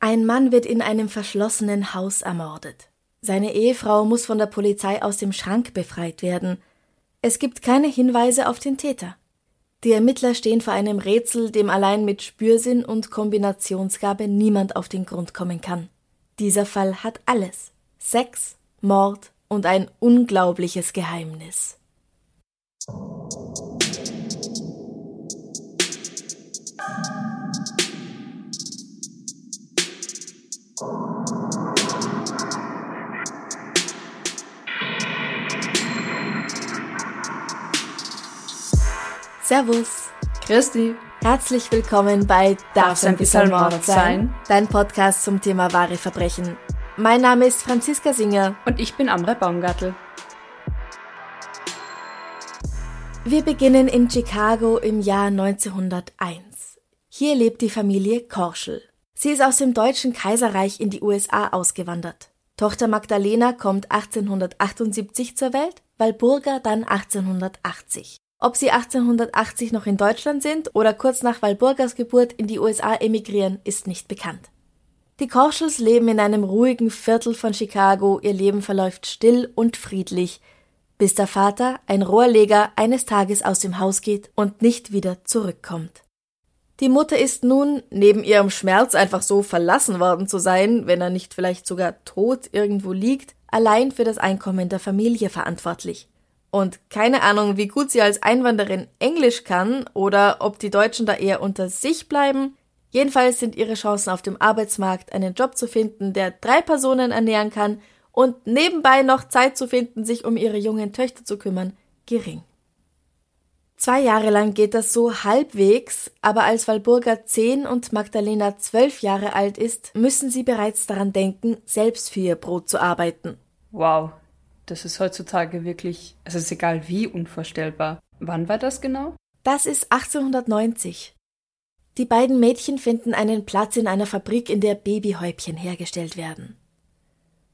Ein Mann wird in einem verschlossenen Haus ermordet. Seine Ehefrau muss von der Polizei aus dem Schrank befreit werden. Es gibt keine Hinweise auf den Täter. Die Ermittler stehen vor einem Rätsel, dem allein mit Spürsinn und Kombinationsgabe niemand auf den Grund kommen kann. Dieser Fall hat alles. Sex, Mord und ein unglaubliches Geheimnis. Servus. Christi. Herzlich willkommen bei Darf's ein bisschen Mord sein? Dein Podcast zum Thema wahre Verbrechen. Mein Name ist Franziska Singer. Und ich bin Amre Baumgartel. Wir beginnen in Chicago im Jahr 1901. Hier lebt die Familie Korschel. Sie ist aus dem Deutschen Kaiserreich in die USA ausgewandert. Tochter Magdalena kommt 1878 zur Welt, Walburga dann 1880. Ob sie 1880 noch in Deutschland sind oder kurz nach Walburgas Geburt in die USA emigrieren, ist nicht bekannt. Die Korschels leben in einem ruhigen Viertel von Chicago, ihr Leben verläuft still und friedlich, bis der Vater, ein Rohrleger, eines Tages aus dem Haus geht und nicht wieder zurückkommt. Die Mutter ist nun, neben ihrem Schmerz einfach so verlassen worden zu sein, wenn er nicht vielleicht sogar tot irgendwo liegt, allein für das Einkommen der Familie verantwortlich. Und keine Ahnung, wie gut sie als Einwanderin Englisch kann oder ob die Deutschen da eher unter sich bleiben. Jedenfalls sind ihre Chancen auf dem Arbeitsmarkt, einen Job zu finden, der drei Personen ernähren kann und nebenbei noch Zeit zu finden, sich um ihre jungen Töchter zu kümmern, gering. Zwei Jahre lang geht das so halbwegs, aber als Walburga zehn und Magdalena zwölf Jahre alt ist, müssen sie bereits daran denken, selbst für ihr Brot zu arbeiten. Wow, das ist heutzutage wirklich, es ist egal wie unvorstellbar. Wann war das genau? Das ist 1890. Die beiden Mädchen finden einen Platz in einer Fabrik, in der Babyhäubchen hergestellt werden.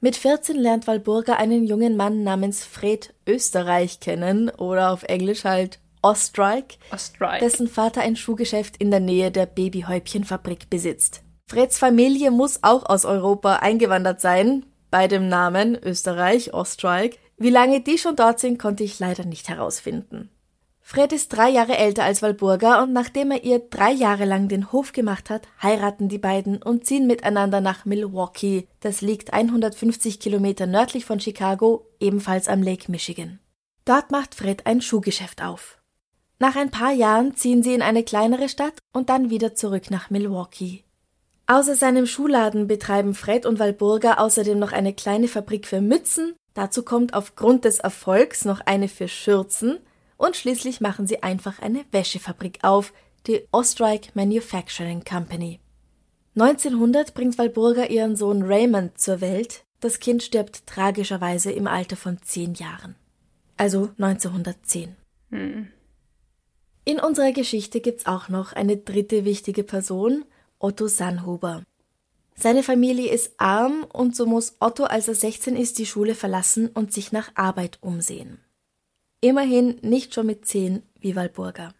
Mit 14 lernt Walburga einen jungen Mann namens Fred Österreich kennen oder auf Englisch halt Ostrike, Ostrike. dessen Vater ein Schuhgeschäft in der Nähe der Babyhäubchenfabrik besitzt. Freds Familie muss auch aus Europa eingewandert sein, bei dem Namen Österreich, Ostrike. Wie lange die schon dort sind, konnte ich leider nicht herausfinden. Fred ist drei Jahre älter als Walburga und nachdem er ihr drei Jahre lang den Hof gemacht hat, heiraten die beiden und ziehen miteinander nach Milwaukee. Das liegt 150 Kilometer nördlich von Chicago, ebenfalls am Lake Michigan. Dort macht Fred ein Schuhgeschäft auf. Nach ein paar Jahren ziehen sie in eine kleinere Stadt und dann wieder zurück nach Milwaukee. Außer seinem Schuhladen betreiben Fred und Walburga außerdem noch eine kleine Fabrik für Mützen, dazu kommt aufgrund des Erfolgs noch eine für Schürzen und schließlich machen sie einfach eine Wäschefabrik auf, die Ostrike Manufacturing Company. 1900 bringt Walburga ihren Sohn Raymond zur Welt. Das Kind stirbt tragischerweise im Alter von zehn Jahren. Also 1910. Hm. In unserer Geschichte gibt's auch noch eine dritte wichtige Person, Otto Sannhuber. Seine Familie ist arm und so muss Otto, als er 16 ist, die Schule verlassen und sich nach Arbeit umsehen. Immerhin nicht schon mit 10 wie Walburga.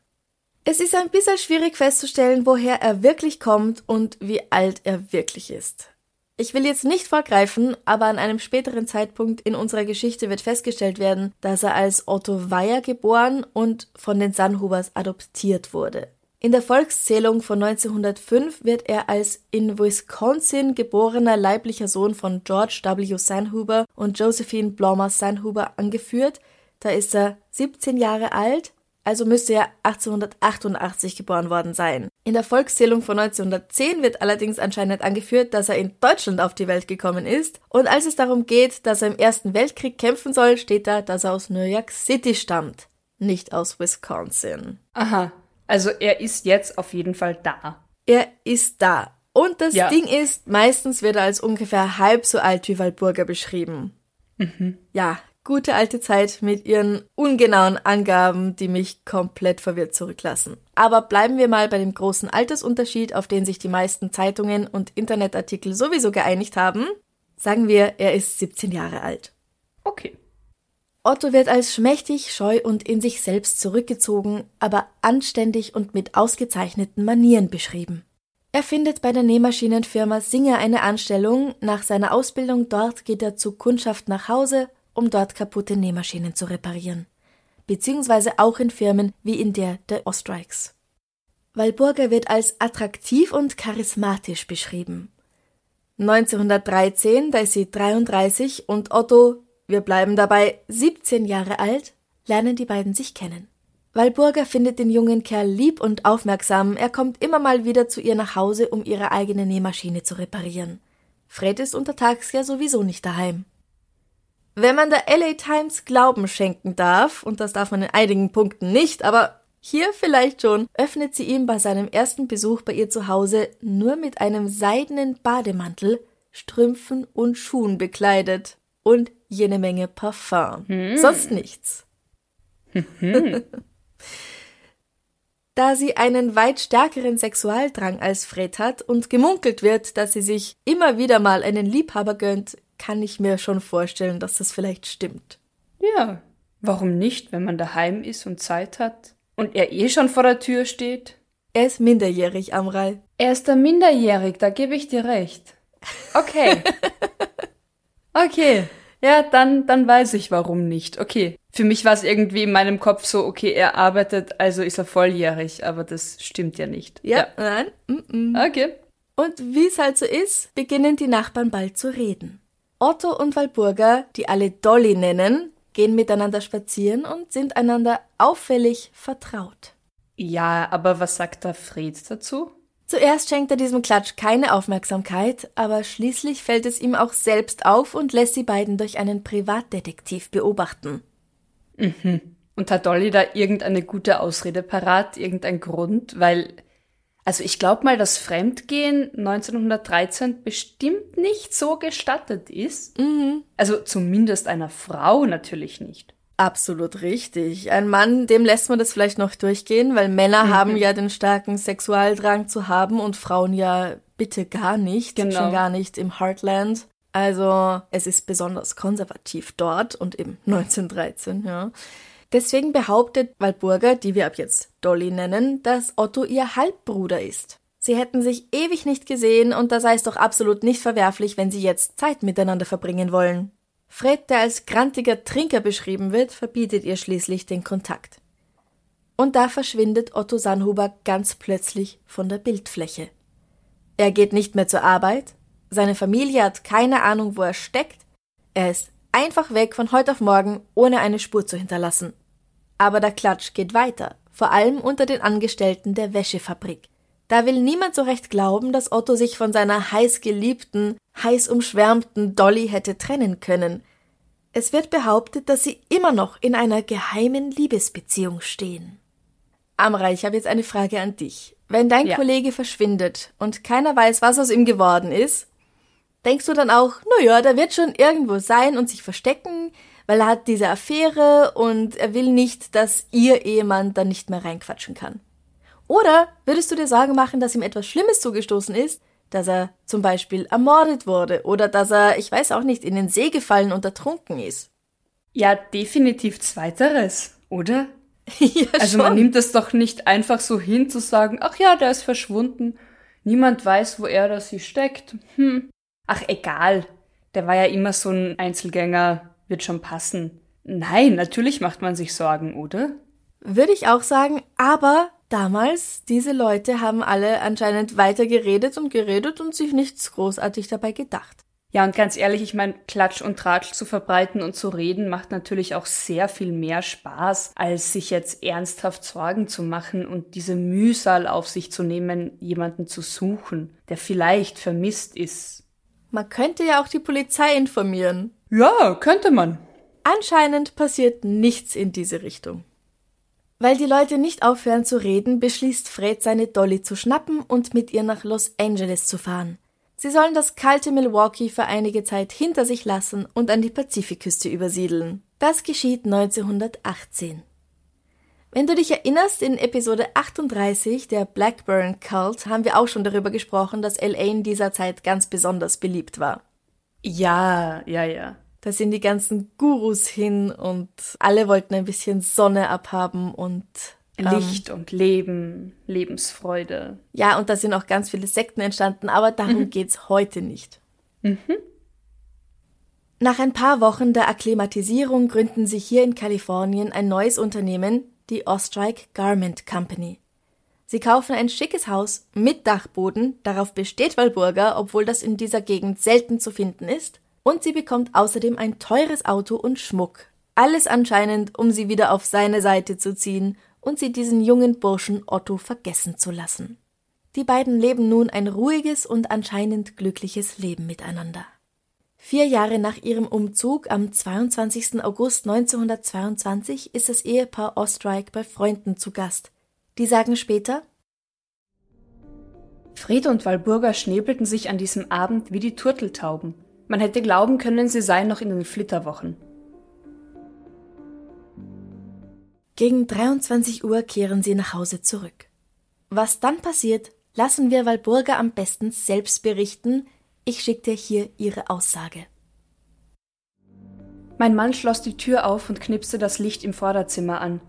Es ist ein bisschen schwierig festzustellen, woher er wirklich kommt und wie alt er wirklich ist. Ich will jetzt nicht vorgreifen, aber an einem späteren Zeitpunkt in unserer Geschichte wird festgestellt werden, dass er als Otto Weyer geboren und von den Sannhubers adoptiert wurde. In der Volkszählung von 1905 wird er als in Wisconsin geborener leiblicher Sohn von George W. Sanhuber und Josephine Blomer Sanhuber angeführt. Da ist er 17 Jahre alt, also müsste er 1888 geboren worden sein. In der Volkszählung von 1910 wird allerdings anscheinend angeführt, dass er in Deutschland auf die Welt gekommen ist. Und als es darum geht, dass er im Ersten Weltkrieg kämpfen soll, steht da, dass er aus New York City stammt, nicht aus Wisconsin. Aha, also er ist jetzt auf jeden Fall da. Er ist da. Und das Ja. Ding ist, meistens wird er als ungefähr halb so alt wie Walburga beschrieben. Ja, gute alte Zeit mit ihren ungenauen Angaben, die mich komplett verwirrt zurücklassen. Aber bleiben wir mal bei dem großen Altersunterschied, auf den sich die meisten Zeitungen und Internetartikel sowieso geeinigt haben. Sagen wir, er ist 17 Jahre alt. Okay. Otto wird als schmächtig, scheu und in sich selbst zurückgezogen, aber anständig und mit ausgezeichneten Manieren beschrieben. Er findet bei der Nähmaschinenfirma Singer eine Anstellung. Nach seiner Ausbildung dort geht er zu Kundschaft nach Hause, um dort kaputte Nähmaschinen zu reparieren. Beziehungsweise auch in Firmen wie in der der Ostreichs. Walburga wird als attraktiv und charismatisch beschrieben. 1913, da ist sie 33 und Otto, wir bleiben dabei, 17 Jahre alt, lernen die beiden sich kennen. Walburga findet den jungen Kerl lieb und aufmerksam, er kommt immer mal wieder zu ihr nach Hause, um ihre eigene Nähmaschine zu reparieren. Fred ist untertags ja sowieso nicht daheim. Wenn man der LA Times Glauben schenken darf, und das darf man in einigen Punkten nicht, aber hier vielleicht schon, öffnet sie ihm bei seinem ersten Besuch bei ihr zu Hause nur mit einem seidenen Bademantel, Strümpfen und Schuhen bekleidet und jene Menge Parfum. Sonst nichts. Da sie einen weit stärkeren Sexualdrang als Fred hat und gemunkelt wird, dass sie sich immer wieder mal einen Liebhaber gönnt, kann ich mir schon vorstellen, dass das vielleicht stimmt. Ja. Warum nicht, wenn man daheim ist und Zeit hat? Und er eh schon vor der Tür steht? Er ist minderjährig, Amrei. Er ist da minderjährig, da gebe ich dir recht. Okay. Okay. Ja, dann, dann weiß ich warum nicht. Okay. Für mich war es irgendwie in meinem Kopf so, okay, er arbeitet, also ist er volljährig, aber das stimmt ja nicht. Ja, nein. Mm -mm. Okay. Und wie es halt so ist, beginnen die Nachbarn bald zu reden. Otto und Walburga, die alle Dolly nennen, gehen miteinander spazieren und sind einander auffällig vertraut. Ja, aber was sagt der Fred dazu? Zuerst schenkt er diesem Klatsch keine Aufmerksamkeit, aber schließlich fällt es ihm auch selbst auf und lässt die beiden durch einen Privatdetektiv beobachten. Und hat Dolly da irgendeine gute Ausrede parat, irgendein Grund? Weil, also ich glaube mal, dass Fremdgehen 1913 bestimmt nicht so gestattet ist. Also zumindest einer Frau natürlich nicht. Absolut richtig. Ein Mann, dem lässt man das vielleicht noch durchgehen, weil Männer haben ja den starken Sexualdrang zu haben und Frauen ja bitte gar nicht, Genau. schon gar nicht im Heartland. Also es ist besonders konservativ dort und im 1913, ja. Deswegen behauptet Walburga, die wir ab jetzt Dolly nennen, dass Otto ihr Halbbruder ist. Sie hätten sich ewig nicht gesehen und da sei es doch absolut nicht verwerflich, wenn sie jetzt Zeit miteinander verbringen wollen. Fred, der als grantiger Trinker beschrieben wird, verbietet ihr schließlich den Kontakt. Und da verschwindet Otto Sannhuber ganz plötzlich von der Bildfläche. Er geht nicht mehr zur Arbeit, seine Familie hat keine Ahnung, wo er steckt, er ist einfach weg von heute auf morgen, ohne eine Spur zu hinterlassen. Aber der Klatsch geht weiter, vor allem unter den Angestellten der Wäschefabrik. Da will niemand so recht glauben, dass Otto sich von seiner heiß geliebten, heiß umschwärmten Dolly hätte trennen können. Es wird behauptet, dass sie immer noch in einer geheimen Liebesbeziehung stehen. Amra, ich habe jetzt eine Frage an dich. Wenn dein Ja. Kollege verschwindet und keiner weiß, was aus ihm geworden ist, denkst du dann auch, na ja, der wird schon irgendwo sein und sich verstecken, weil er hat diese Affäre und er will nicht, dass ihr Ehemann da nicht mehr reinquatschen kann? Oder würdest du dir Sorgen machen, dass ihm etwas Schlimmes zugestoßen ist, dass er zum Beispiel ermordet wurde oder dass er, ich weiß auch nicht, in den See gefallen und ertrunken ist? Ja, definitiv zweiteres, oder? ja, Also man nimmt es doch nicht einfach so hin zu sagen, ach ja, der ist verschwunden. Niemand weiß, wo er oder sie steckt. Hm. Ach, egal. Der war ja immer so ein Einzelgänger, wird schon passen. Nein, natürlich macht man sich Sorgen, oder? Würde ich auch sagen, aber damals, diese Leute haben alle anscheinend weiter geredet und geredet und sich nichts großartig dabei gedacht. Ja, und ganz ehrlich, ich meine, Klatsch und Tratsch zu verbreiten und zu reden macht natürlich auch sehr viel mehr Spaß, als sich jetzt ernsthaft Sorgen zu machen und diese Mühsal auf sich zu nehmen, jemanden zu suchen, der vielleicht vermisst ist. Man könnte ja auch die Polizei informieren. Ja, könnte man. Anscheinend passiert nichts in diese Richtung. Weil die Leute nicht aufhören zu reden, beschließt Fred, seine Dolly zu schnappen und mit ihr nach Los Angeles zu fahren. Sie sollen das kalte Milwaukee für einige Zeit hinter sich lassen und an die Pazifikküste übersiedeln. Das geschieht 1918. Wenn du dich erinnerst, in Episode 38 der Blackburn Cult haben wir auch schon darüber gesprochen, dass LA in dieser Zeit ganz besonders beliebt war. Ja, ja, ja. Da sind die ganzen Gurus hin und alle wollten ein bisschen Sonne abhaben und ähm, Licht und Leben, Lebensfreude. Ja, und da sind auch ganz viele Sekten entstanden, aber darum mhm. geht's heute nicht. Mhm. Nach ein paar Wochen der Akklimatisierung gründen sie hier in Kalifornien ein neues Unternehmen, die Ostrike Garment Company. Sie kaufen ein schickes Haus mit Dachboden, darauf besteht Walburga, obwohl das in dieser Gegend selten zu finden ist, und sie bekommt außerdem ein teures Auto und Schmuck. Alles anscheinend, um sie wieder auf seine Seite zu ziehen und sie diesen jungen Burschen Otto vergessen zu lassen. Die beiden leben nun ein ruhiges und anscheinend glückliches Leben miteinander. Vier Jahre nach ihrem Umzug am 22. August 1922 ist das Ehepaar Ostrike bei Freunden zu Gast. Die sagen später, Fred und Walburga schnäbelten sich an diesem Abend wie die Turteltauben. Man hätte glauben können, sie seien noch in den Flitterwochen. Gegen 23 Uhr kehren sie nach Hause zurück. Was dann passiert, lassen wir Walburga am besten selbst berichten, ich schicke dir hier ihre Aussage. Mein Mann schloss die Tür auf und knipste das Licht im Vorderzimmer an.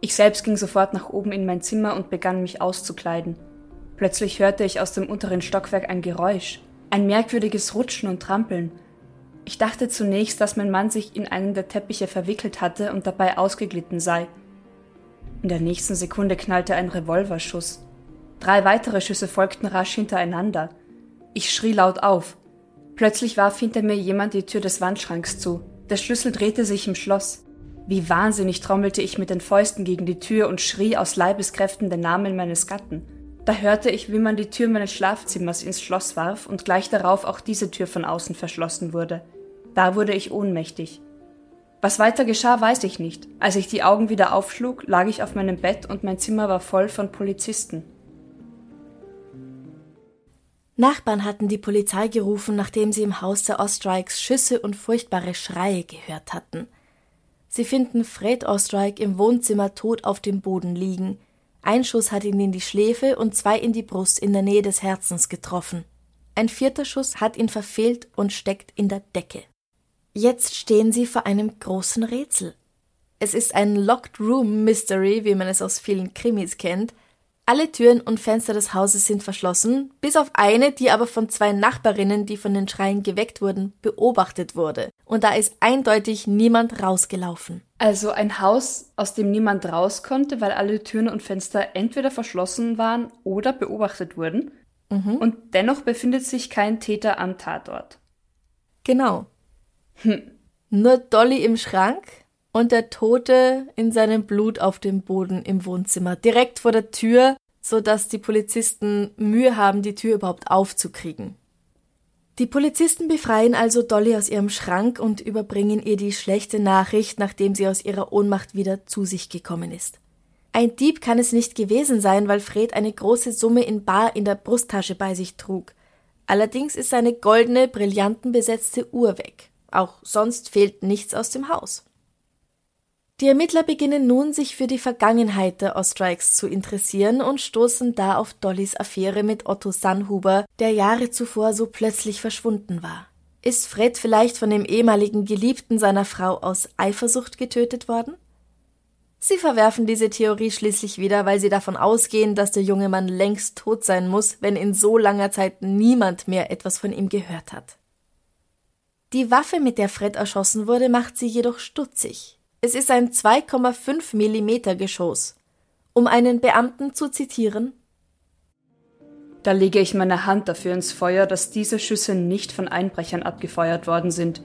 Ich selbst ging sofort nach oben in mein Zimmer und begann mich auszukleiden. Plötzlich hörte ich aus dem unteren Stockwerk ein Geräusch, ein merkwürdiges Rutschen und Trampeln. Ich dachte zunächst, dass mein Mann sich in einen der Teppiche verwickelt hatte und dabei ausgeglitten sei. In der nächsten Sekunde knallte ein Revolverschuss. Drei weitere Schüsse folgten rasch hintereinander. Ich schrie laut auf. Plötzlich warf hinter mir jemand die Tür des Wandschranks zu. Der Schlüssel drehte sich im Schloss. Wie wahnsinnig trommelte ich mit den Fäusten gegen die Tür und schrie aus Leibeskräften den Namen meines Gatten. Da hörte ich, wie man die Tür meines Schlafzimmers ins Schloss warf und gleich darauf auch diese Tür von außen verschlossen wurde. Da wurde ich ohnmächtig. Was weiter geschah, weiß ich nicht. Als ich die Augen wieder aufschlug, lag ich auf meinem Bett und mein Zimmer war voll von Polizisten. Nachbarn hatten die Polizei gerufen, nachdem sie im Haus der Ostrikes Schüsse und furchtbare Schreie gehört hatten. Sie finden Fred Ostrike im Wohnzimmer tot auf dem Boden liegen. Ein Schuss hat ihn in die Schläfe und zwei in die Brust in der Nähe des Herzens getroffen. Ein vierter Schuss hat ihn verfehlt und steckt in der Decke. Jetzt stehen sie vor einem großen Rätsel. Es ist ein Locked Room Mystery, wie man es aus vielen Krimis kennt, alle Türen und Fenster des Hauses sind verschlossen, bis auf eine, die aber von zwei Nachbarinnen, die von den Schreien geweckt wurden, beobachtet wurde. Und da ist eindeutig niemand rausgelaufen. Also ein Haus, aus dem niemand raus konnte, weil alle Türen und Fenster entweder verschlossen waren oder beobachtet wurden. Mhm. Und dennoch befindet sich kein Täter am Tatort. Genau. Hm. Nur Dolly im Schrank, und der Tote in seinem Blut auf dem Boden im Wohnzimmer, direkt vor der Tür, so dass die Polizisten Mühe haben, die Tür überhaupt aufzukriegen. Die Polizisten befreien also Dolly aus ihrem Schrank und überbringen ihr die schlechte Nachricht, nachdem sie aus ihrer Ohnmacht wieder zu sich gekommen ist. Ein Dieb kann es nicht gewesen sein, weil Fred eine große Summe in Bar in der Brusttasche bei sich trug. Allerdings ist seine goldene, brillantenbesetzte Uhr weg. Auch sonst fehlt nichts aus dem Haus. Die Ermittler beginnen nun, sich für die Vergangenheit der Ostrikes zu interessieren und stoßen da auf Dollys Affäre mit Otto Sannhuber, der Jahre zuvor so plötzlich verschwunden war. Ist Fred vielleicht von dem ehemaligen Geliebten seiner Frau aus Eifersucht getötet worden? Sie verwerfen diese Theorie schließlich wieder, weil sie davon ausgehen, dass der junge Mann längst tot sein muss, wenn in so langer Zeit niemand mehr etwas von ihm gehört hat. Die Waffe, mit der Fred erschossen wurde, macht sie jedoch stutzig. Es ist ein 2,5 mm Geschoss. Um einen Beamten zu zitieren, da lege ich meine Hand dafür ins Feuer, dass diese Schüsse nicht von Einbrechern abgefeuert worden sind.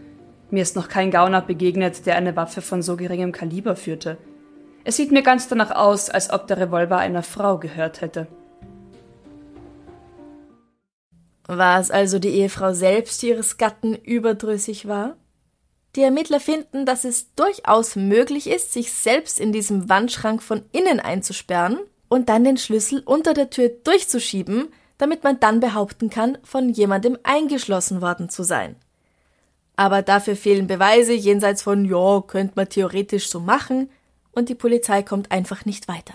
Mir ist noch kein Gauner begegnet, der eine Waffe von so geringem Kaliber führte. Es sieht mir ganz danach aus, als ob der Revolver einer Frau gehört hätte. War es also die Ehefrau selbst, die ihres Gatten überdrüssig war? Die Ermittler finden, dass es durchaus möglich ist, sich selbst in diesem Wandschrank von innen einzusperren und dann den Schlüssel unter der Tür durchzuschieben, damit man dann behaupten kann, von jemandem eingeschlossen worden zu sein. Aber dafür fehlen Beweise jenseits von, ja, könnte man theoretisch so machen, und die Polizei kommt einfach nicht weiter.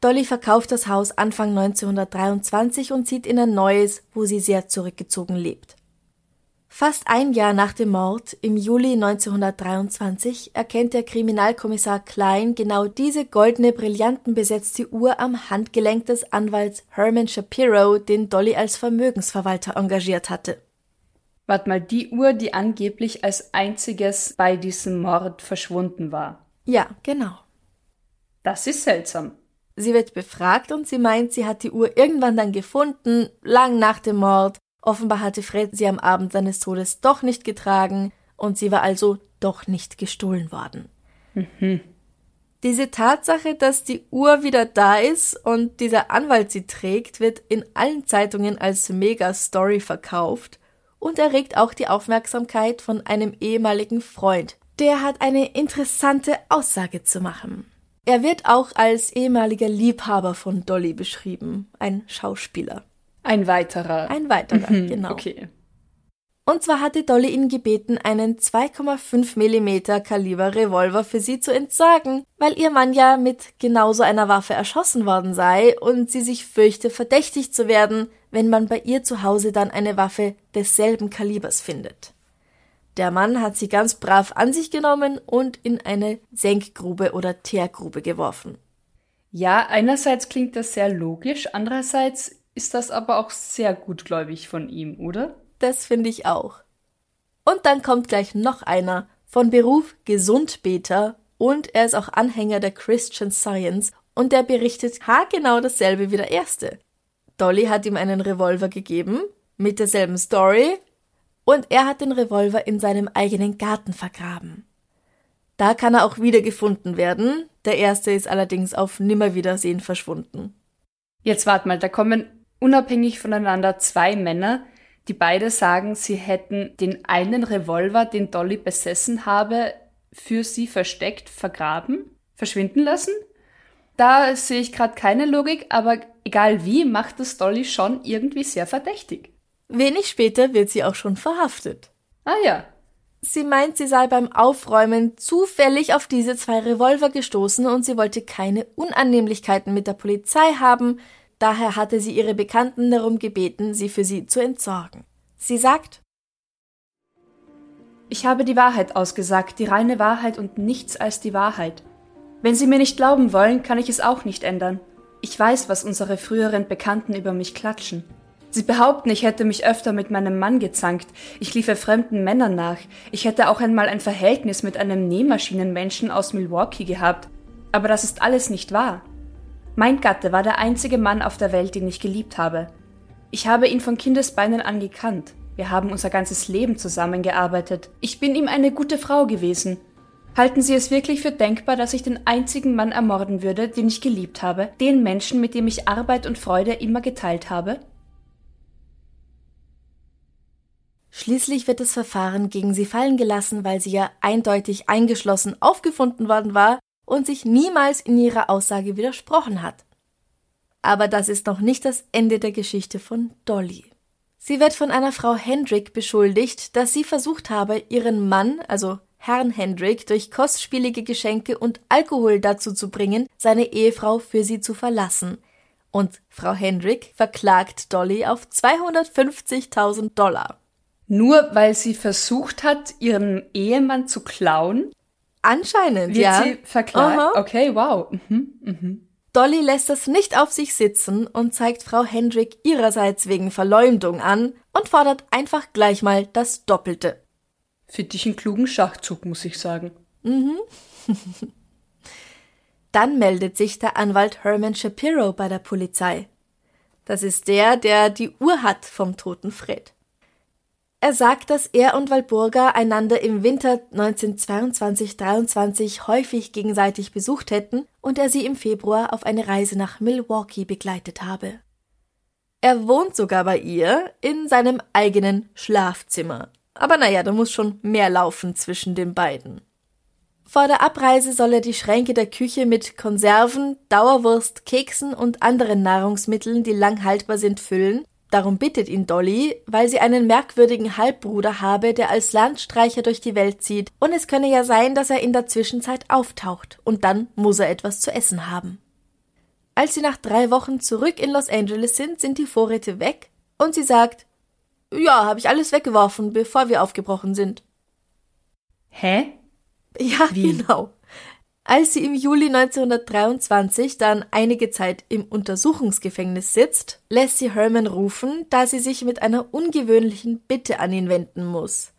Dolly verkauft das Haus Anfang 1923 und zieht in ein neues, wo sie sehr zurückgezogen lebt. Fast ein Jahr nach dem Mord, im Juli 1923, erkennt der Kriminalkommissar Klein genau diese goldene brillantenbesetzte Uhr am Handgelenk des Anwalts Herman Shapiro, den Dolly als Vermögensverwalter engagiert hatte. Wart mal, die Uhr, die angeblich als einziges bei diesem Mord verschwunden war. Ja, genau. Das ist seltsam. Sie wird befragt und sie meint, sie hat die Uhr irgendwann dann gefunden, lang nach dem Mord. Offenbar hatte Fred sie am Abend seines Todes doch nicht getragen und sie war also doch nicht gestohlen worden. Mhm. Diese Tatsache, dass die Uhr wieder da ist und dieser Anwalt sie trägt, wird in allen Zeitungen als Mega-Story verkauft und erregt auch die Aufmerksamkeit von einem ehemaligen Freund. Der hat eine interessante Aussage zu machen. Er wird auch als ehemaliger Liebhaber von Dolly beschrieben, ein Schauspieler. Ein weiterer. Ein weiterer, mhm, genau. Okay. Und zwar hatte Dolly ihn gebeten, einen 2,5 mm Kaliber Revolver für sie zu entsorgen, weil ihr Mann ja mit genauso einer Waffe erschossen worden sei und sie sich fürchte, verdächtig zu werden, wenn man bei ihr zu Hause dann eine Waffe desselben Kalibers findet. Der Mann hat sie ganz brav an sich genommen und in eine Senkgrube oder Teergrube geworfen. Ja, einerseits klingt das sehr logisch, andererseits ist das aber auch sehr gutgläubig von ihm, oder? Das finde ich auch. Und dann kommt gleich noch einer, von Beruf Gesundbeter und er ist auch Anhänger der Christian Science und der berichtet haargenau dasselbe wie der erste. Dolly hat ihm einen Revolver gegeben, mit derselben Story, und er hat den Revolver in seinem eigenen Garten vergraben. Da kann er auch wieder gefunden werden. Der erste ist allerdings auf Nimmerwiedersehen verschwunden. Jetzt wart mal, da kommen unabhängig voneinander zwei Männer, die beide sagen, sie hätten den einen Revolver, den Dolly besessen habe, für sie versteckt, vergraben, verschwinden lassen. Da sehe ich gerade keine Logik, aber egal wie, macht das Dolly schon irgendwie sehr verdächtig. Wenig später wird sie auch schon verhaftet. Ah ja. Sie meint, sie sei beim Aufräumen zufällig auf diese zwei Revolver gestoßen und sie wollte keine Unannehmlichkeiten mit der Polizei haben, daher hatte sie ihre Bekannten darum gebeten, sie für sie zu entsorgen. Sie sagt Ich habe die Wahrheit ausgesagt, die reine Wahrheit und nichts als die Wahrheit. Wenn Sie mir nicht glauben wollen, kann ich es auch nicht ändern. Ich weiß, was unsere früheren Bekannten über mich klatschen. Sie behaupten, ich hätte mich öfter mit meinem Mann gezankt, ich liefe fremden Männern nach, ich hätte auch einmal ein Verhältnis mit einem Nähmaschinenmenschen aus Milwaukee gehabt, aber das ist alles nicht wahr. Mein Gatte war der einzige Mann auf der Welt, den ich geliebt habe. Ich habe ihn von Kindesbeinen an gekannt. Wir haben unser ganzes Leben zusammengearbeitet. Ich bin ihm eine gute Frau gewesen. Halten Sie es wirklich für denkbar, dass ich den einzigen Mann ermorden würde, den ich geliebt habe, den Menschen, mit dem ich Arbeit und Freude immer geteilt habe? Schließlich wird das Verfahren gegen sie fallen gelassen, weil sie ja eindeutig eingeschlossen aufgefunden worden war und sich niemals in ihrer Aussage widersprochen hat. Aber das ist noch nicht das Ende der Geschichte von Dolly. Sie wird von einer Frau Hendrick beschuldigt, dass sie versucht habe, ihren Mann, also Herrn Hendrick, durch kostspielige Geschenke und Alkohol dazu zu bringen, seine Ehefrau für sie zu verlassen. Und Frau Hendrick verklagt Dolly auf 250.000 Dollar. Nur weil sie versucht hat, ihren Ehemann zu klauen? Anscheinend, wird ja. sie verklagt? Aha. Okay, wow. Mhm, mhm. Dolly lässt das nicht auf sich sitzen und zeigt Frau Hendrick ihrerseits wegen Verleumdung an und fordert einfach gleich mal das Doppelte. Finde ich einen klugen Schachzug, muss ich sagen. Mhm. Dann meldet sich der Anwalt Herman Shapiro bei der Polizei. Das ist der, der die Uhr hat vom toten Fred. Er sagt, dass er und Walburga einander im Winter 1922-23 häufig gegenseitig besucht hätten und er sie im Februar auf eine Reise nach Milwaukee begleitet habe. Er wohnt sogar bei ihr in seinem eigenen Schlafzimmer. aber naja, da muss schon mehr laufen zwischen den beiden. Vor der Abreise soll er die Schränke der Küche mit Konserven, Dauerwurst, Keksen und anderen Nahrungsmitteln, die lang haltbar sind, füllen. Darum bittet ihn Dolly, weil sie einen merkwürdigen Halbbruder habe, der als Landstreicher durch die Welt zieht, und es könne ja sein, dass er in der Zwischenzeit auftaucht, und dann muss er etwas zu essen haben. Als sie nach drei Wochen zurück in Los Angeles sind, sind die Vorräte weg, und sie sagt, ja, habe ich alles weggeworfen, bevor wir aufgebrochen sind. Hä? Ja, Wie? genau. Als sie im Juli 1923 dann einige Zeit im Untersuchungsgefängnis sitzt, lässt sie Herman rufen, da sie sich mit einer ungewöhnlichen Bitte an ihn wenden muss.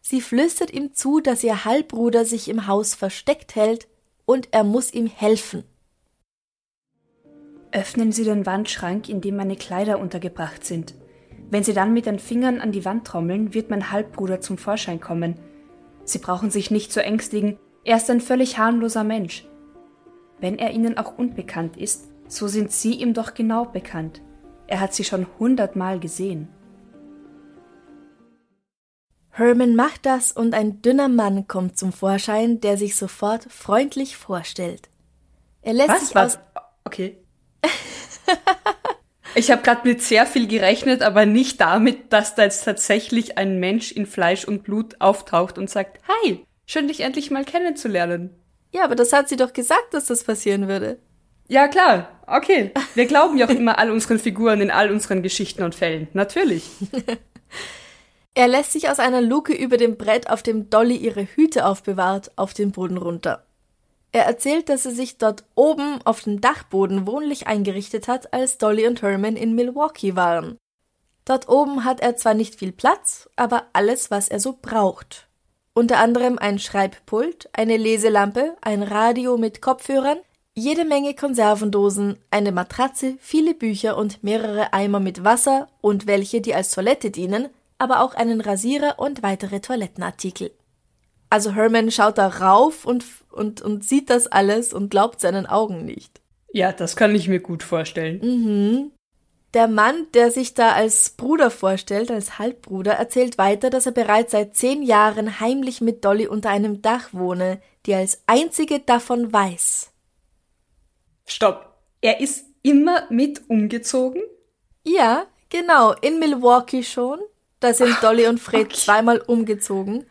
Sie flüstert ihm zu, dass ihr Halbbruder sich im Haus versteckt hält und er muss ihm helfen. Öffnen Sie den Wandschrank, in dem meine Kleider untergebracht sind. Wenn Sie dann mit den Fingern an die Wand trommeln, wird mein Halbbruder zum Vorschein kommen. Sie brauchen sich nicht zu ängstigen, er ist ein völlig harmloser Mensch. Wenn er Ihnen auch unbekannt ist, so sind Sie ihm doch genau bekannt. Er hat Sie schon hundertmal gesehen. Herman macht das und ein dünner Mann kommt zum Vorschein, der sich sofort freundlich vorstellt. Er lässt sich aus Okay. ich habe gerade mit sehr viel gerechnet, aber nicht damit, dass da jetzt tatsächlich ein Mensch in Fleisch und Blut auftaucht und sagt, Hi, schön dich endlich mal kennenzulernen. Ja, aber das hat sie doch gesagt, dass das passieren würde. Ja, klar. Okay. Wir glauben ja auch immer all unseren Figuren in all unseren Geschichten und Fällen. Natürlich. Er lässt sich aus einer Luke über dem Brett, auf dem Dolly ihre Hüte aufbewahrt, auf den Boden runter. Er erzählt, dass er sich dort oben auf dem Dachboden wohnlich eingerichtet hat, als Dolly und Herman in Milwaukee waren. Dort oben hat er zwar nicht viel Platz, aber alles, was er so braucht. Unter anderem ein Schreibpult, eine Leselampe, ein Radio mit Kopfhörern, jede Menge Konservendosen, eine Matratze, viele Bücher und mehrere Eimer mit Wasser und welche, die als Toilette dienen, aber auch einen Rasierer und weitere Toilettenartikel. Also Herman schaut da rauf und, und, und sieht das alles und glaubt seinen Augen nicht. Ja, das kann ich mir gut vorstellen. Mhm. Der Mann, der sich da als Bruder vorstellt, als Halbbruder, erzählt weiter, dass er bereits seit zehn Jahren heimlich mit Dolly unter einem Dach wohne, die als einzige davon weiß. Stopp. Er ist immer mit umgezogen? Ja, genau, in Milwaukee schon. Da sind Dolly und Fred okay. zweimal umgezogen.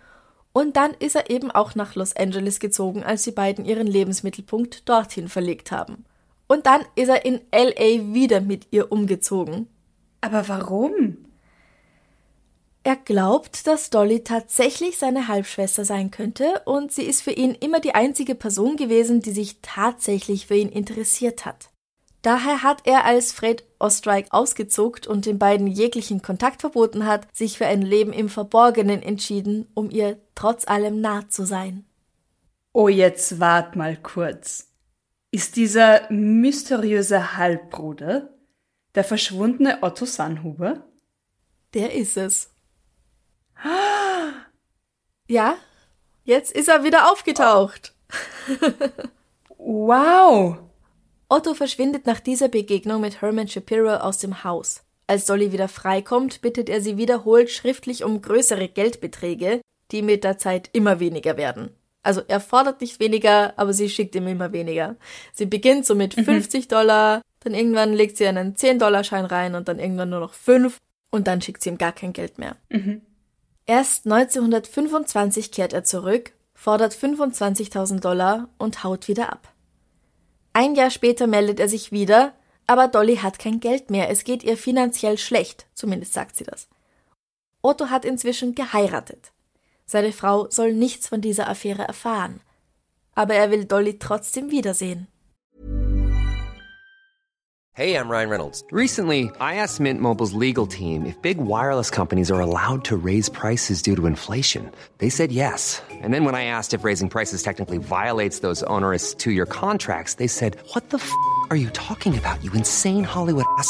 Und dann ist er eben auch nach Los Angeles gezogen, als die beiden ihren Lebensmittelpunkt dorthin verlegt haben. Und dann ist er in LA wieder mit ihr umgezogen. Aber warum? Er glaubt, dass Dolly tatsächlich seine Halbschwester sein könnte und sie ist für ihn immer die einzige Person gewesen, die sich tatsächlich für ihn interessiert hat. Daher hat er, als Fred Ostreich ausgezuckt und den beiden jeglichen Kontakt verboten hat, sich für ein Leben im Verborgenen entschieden, um ihr trotz allem nah zu sein. Oh, jetzt wart mal kurz. Ist dieser mysteriöse Halbbruder der verschwundene Otto Sannhuber? Der ist es. Ja, jetzt ist er wieder aufgetaucht. Wow! Otto verschwindet nach dieser Begegnung mit Herman Shapiro aus dem Haus. Als Dolly wieder freikommt, bittet er sie wiederholt schriftlich um größere Geldbeträge, die mit der Zeit immer weniger werden. Also er fordert nicht weniger, aber sie schickt ihm immer weniger. Sie beginnt so mit 50 Dollar, dann irgendwann legt sie einen 10-Dollar-Schein rein und dann irgendwann nur noch 5 und dann schickt sie ihm gar kein Geld mehr. Erst 1925 kehrt er zurück, fordert 25.000 Dollar und haut wieder ab. Ein Jahr später meldet er sich wieder, aber Dolly hat kein Geld mehr, es geht ihr finanziell schlecht, zumindest sagt sie das. Otto hat inzwischen geheiratet. Seine Frau soll nichts von dieser Affäre erfahren. Aber er will Dolly trotzdem wiedersehen. Hey, I'm Ryan Reynolds. Recently, I asked Mint Mobile's legal team if big wireless companies are allowed to raise prices due to inflation. They said yes. And then when I asked if raising prices technically violates those onerous two year contracts, they said, What the f are you talking about, you insane Hollywood ass?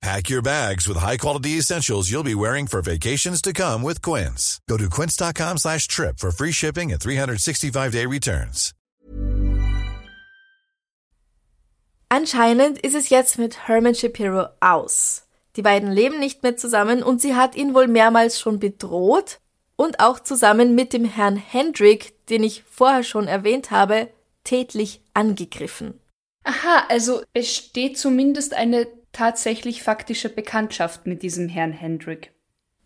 Pack your bags with high-quality essentials you'll be wearing for vacations to come with Quince. Go to quince.com slash trip for free shipping and 365-day returns. Anscheinend ist es jetzt mit Herman Shapiro aus. Die beiden leben nicht mehr zusammen und sie hat ihn wohl mehrmals schon bedroht und auch zusammen mit dem Herrn Hendrick, den ich vorher schon erwähnt habe, tätlich angegriffen. Aha, also besteht zumindest eine tatsächlich faktische Bekanntschaft mit diesem Herrn Hendrick.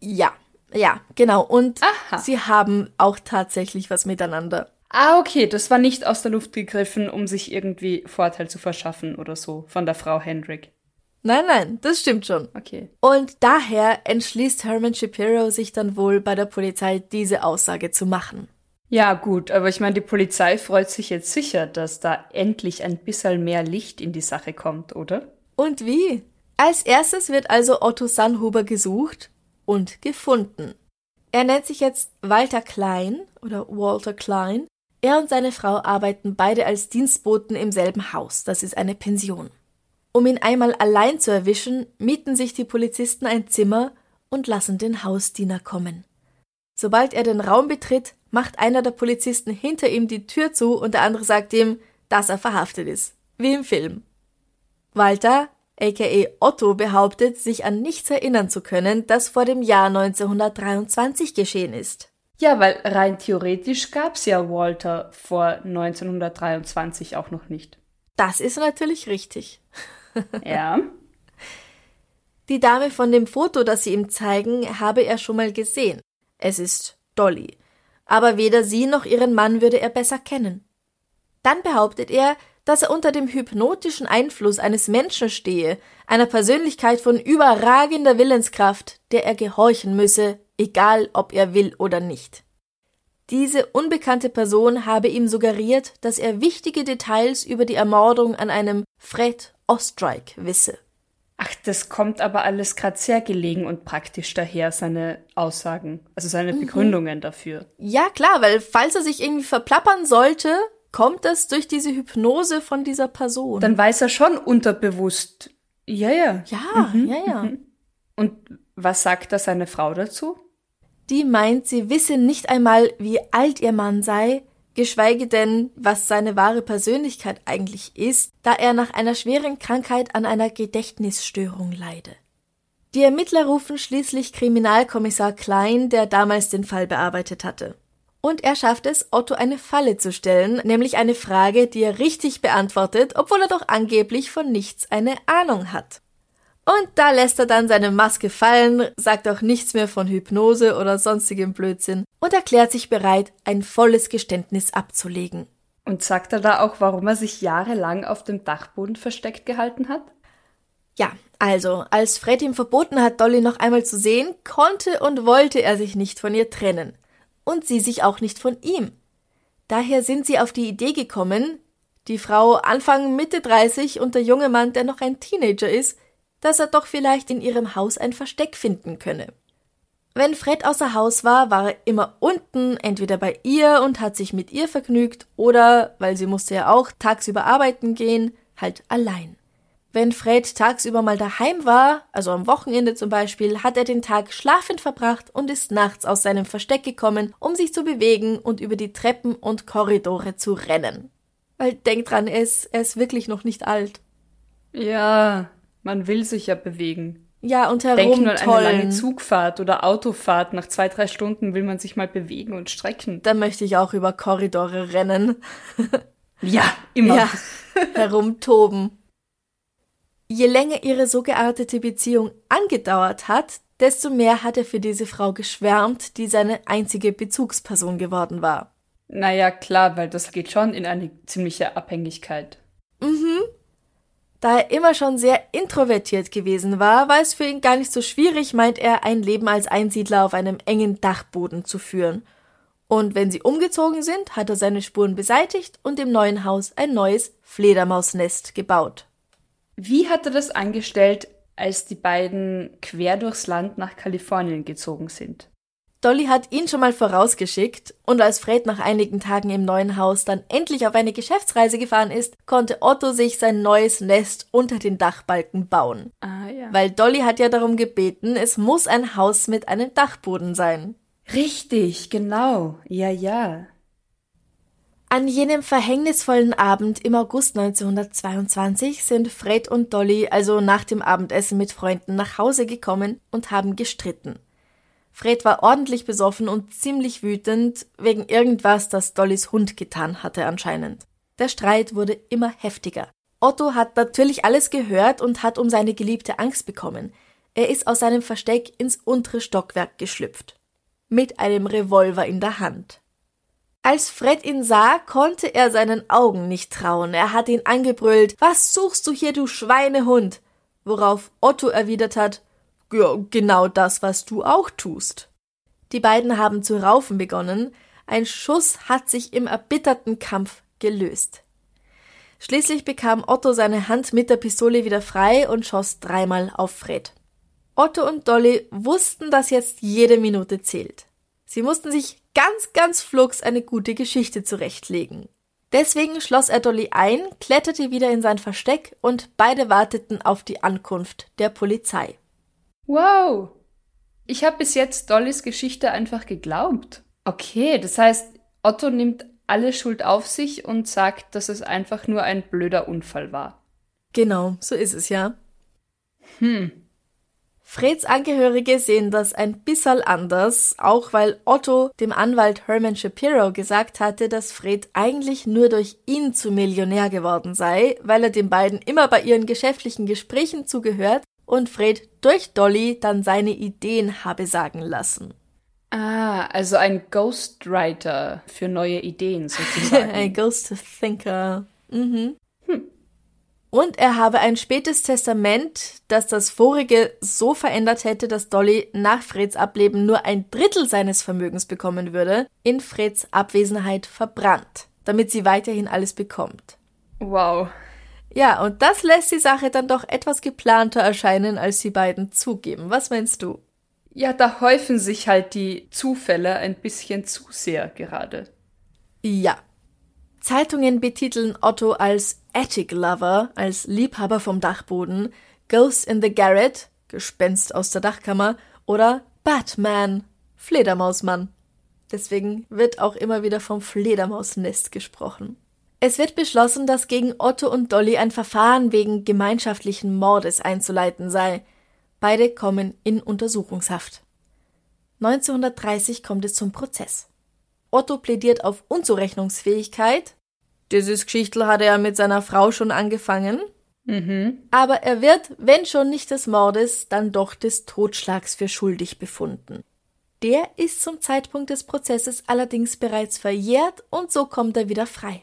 Ja, ja, genau. Und Aha. sie haben auch tatsächlich was miteinander. Ah, okay, das war nicht aus der Luft gegriffen, um sich irgendwie Vorteil zu verschaffen oder so von der Frau Hendrick. Nein, nein, das stimmt schon. Okay. Und daher entschließt Herman Shapiro sich dann wohl bei der Polizei diese Aussage zu machen. Ja, gut, aber ich meine, die Polizei freut sich jetzt sicher, dass da endlich ein bisschen mehr Licht in die Sache kommt, oder? Und wie? Als erstes wird also Otto Sannhuber gesucht und gefunden. Er nennt sich jetzt Walter Klein oder Walter Klein. Er und seine Frau arbeiten beide als Dienstboten im selben Haus. Das ist eine Pension. Um ihn einmal allein zu erwischen, mieten sich die Polizisten ein Zimmer und lassen den Hausdiener kommen. Sobald er den Raum betritt, macht einer der Polizisten hinter ihm die Tür zu und der andere sagt ihm, dass er verhaftet ist. Wie im Film. Walter, aka Otto, behauptet, sich an nichts erinnern zu können, das vor dem Jahr 1923 geschehen ist. Ja, weil rein theoretisch gab's ja Walter vor 1923 auch noch nicht. Das ist natürlich richtig. Ja. Die Dame von dem Foto, das sie ihm zeigen, habe er schon mal gesehen. Es ist Dolly. Aber weder sie noch ihren Mann würde er besser kennen. Dann behauptet er, dass er unter dem hypnotischen Einfluss eines Menschen stehe, einer Persönlichkeit von überragender Willenskraft, der er gehorchen müsse, egal ob er will oder nicht. Diese unbekannte Person habe ihm suggeriert, dass er wichtige Details über die Ermordung an einem Fred Ostrike wisse. Ach, das kommt aber alles gerade sehr gelegen und praktisch daher, seine Aussagen, also seine Begründungen dafür. Ja, klar, weil falls er sich irgendwie verplappern sollte, kommt das durch diese Hypnose von dieser Person. Dann weiß er schon unterbewusst. Ja, ja. ja, ja, ja. Und was sagt da seine Frau dazu? Die meint, sie wisse nicht einmal, wie alt ihr Mann sei, geschweige denn, was seine wahre Persönlichkeit eigentlich ist, da er nach einer schweren Krankheit an einer Gedächtnisstörung leide. Die Ermittler rufen schließlich Kriminalkommissar Klein, der damals den Fall bearbeitet hatte. Und er schafft es, Otto eine Falle zu stellen, nämlich eine Frage, die er richtig beantwortet, obwohl er doch angeblich von nichts eine Ahnung hat. Und da lässt er dann seine Maske fallen, sagt auch nichts mehr von Hypnose oder sonstigem Blödsinn und erklärt sich bereit, ein volles Geständnis abzulegen. Und sagt er da auch, warum er sich jahrelang auf dem Dachboden versteckt gehalten hat? Ja, also, als Fred ihm verboten hat, Dolly noch einmal zu sehen, konnte und wollte er sich nicht von ihr trennen. Und sie sich auch nicht von ihm. Daher sind sie auf die Idee gekommen, die Frau Anfang Mitte 30 und der junge Mann, der noch ein Teenager ist, dass er doch vielleicht in ihrem Haus ein Versteck finden könne. Wenn Fred außer Haus war, war er immer unten, entweder bei ihr und hat sich mit ihr vergnügt oder, weil sie musste ja auch tagsüber arbeiten gehen, halt allein. Wenn Fred tagsüber mal daheim war, also am Wochenende zum Beispiel, hat er den Tag schlafend verbracht und ist nachts aus seinem Versteck gekommen, um sich zu bewegen und über die Treppen und Korridore zu rennen. Weil denkt dran, er ist, er ist wirklich noch nicht alt. Ja, man will sich ja bewegen. Ja, und Denk nur an eine lange. Zugfahrt oder Autofahrt. Nach zwei, drei Stunden will man sich mal bewegen und strecken. Da möchte ich auch über Korridore rennen. Ja, immer. Ja, herumtoben. Je länger ihre so geartete Beziehung angedauert hat, desto mehr hat er für diese Frau geschwärmt, die seine einzige Bezugsperson geworden war. Naja, klar, weil das geht schon in eine ziemliche Abhängigkeit. Da er immer schon sehr introvertiert gewesen war, war es für ihn gar nicht so schwierig, meint er, ein Leben als Einsiedler auf einem engen Dachboden zu führen. Und wenn sie umgezogen sind, hat er seine Spuren beseitigt und im neuen Haus ein neues Fledermausnest gebaut. Wie hat er das angestellt, als die beiden quer durchs Land nach Kalifornien gezogen sind? Dolly hat ihn schon mal vorausgeschickt und als Fred nach einigen Tagen im neuen Haus dann endlich auf eine Geschäftsreise gefahren ist, konnte Otto sich sein neues Nest unter den Dachbalken bauen. Ah ja. Weil Dolly hat ja darum gebeten, es muss ein Haus mit einem Dachboden sein. Richtig, genau. Ja, ja. An jenem verhängnisvollen Abend im August 1922 sind Fred und Dolly also nach dem Abendessen mit Freunden nach Hause gekommen und haben gestritten. Fred war ordentlich besoffen und ziemlich wütend wegen irgendwas, das Dollys Hund getan hatte anscheinend. Der Streit wurde immer heftiger. Otto hat natürlich alles gehört und hat um seine Geliebte Angst bekommen. Er ist aus seinem Versteck ins untere Stockwerk geschlüpft. Mit einem Revolver in der Hand. Als Fred ihn sah, konnte er seinen Augen nicht trauen. Er hat ihn angebrüllt. Was suchst du hier, du Schweinehund? Worauf Otto erwidert hat, ja, genau das, was du auch tust. Die beiden haben zu raufen begonnen, ein Schuss hat sich im erbitterten Kampf gelöst. Schließlich bekam Otto seine Hand mit der Pistole wieder frei und schoss dreimal auf Fred. Otto und Dolly wussten, dass jetzt jede Minute zählt. Sie mussten sich ganz, ganz flugs eine gute Geschichte zurechtlegen. Deswegen schloss er Dolly ein, kletterte wieder in sein Versteck und beide warteten auf die Ankunft der Polizei. Wow. Ich habe bis jetzt Dollys Geschichte einfach geglaubt. Okay, das heißt, Otto nimmt alle Schuld auf sich und sagt, dass es einfach nur ein blöder Unfall war. Genau, so ist es ja. Hm. Freds Angehörige sehen das ein bisschen anders, auch weil Otto dem Anwalt Herman Shapiro gesagt hatte, dass Fred eigentlich nur durch ihn zu Millionär geworden sei, weil er den beiden immer bei ihren geschäftlichen Gesprächen zugehört und Fred durch Dolly dann seine Ideen habe sagen lassen. Ah, also ein Ghostwriter für neue Ideen sozusagen. ein Ghost Thinker. Mhm. Und er habe ein spätes Testament, das das vorige so verändert hätte, dass Dolly nach Freds Ableben nur ein Drittel seines Vermögens bekommen würde, in Freds Abwesenheit verbrannt, damit sie weiterhin alles bekommt. Wow. Ja, und das lässt die Sache dann doch etwas geplanter erscheinen, als die beiden zugeben. Was meinst du? Ja, da häufen sich halt die Zufälle ein bisschen zu sehr gerade. Ja. Zeitungen betiteln Otto als Attic Lover, als Liebhaber vom Dachboden, Ghost in the Garret, Gespenst aus der Dachkammer oder Batman, Fledermausmann. Deswegen wird auch immer wieder vom Fledermausnest gesprochen. Es wird beschlossen, dass gegen Otto und Dolly ein Verfahren wegen gemeinschaftlichen Mordes einzuleiten sei. Beide kommen in Untersuchungshaft. 1930 kommt es zum Prozess. Otto plädiert auf Unzurechnungsfähigkeit. Dieses Geschichtel hatte er mit seiner Frau schon angefangen. Mhm. Aber er wird, wenn schon nicht des Mordes, dann doch des Totschlags für schuldig befunden. Der ist zum Zeitpunkt des Prozesses allerdings bereits verjährt und so kommt er wieder frei.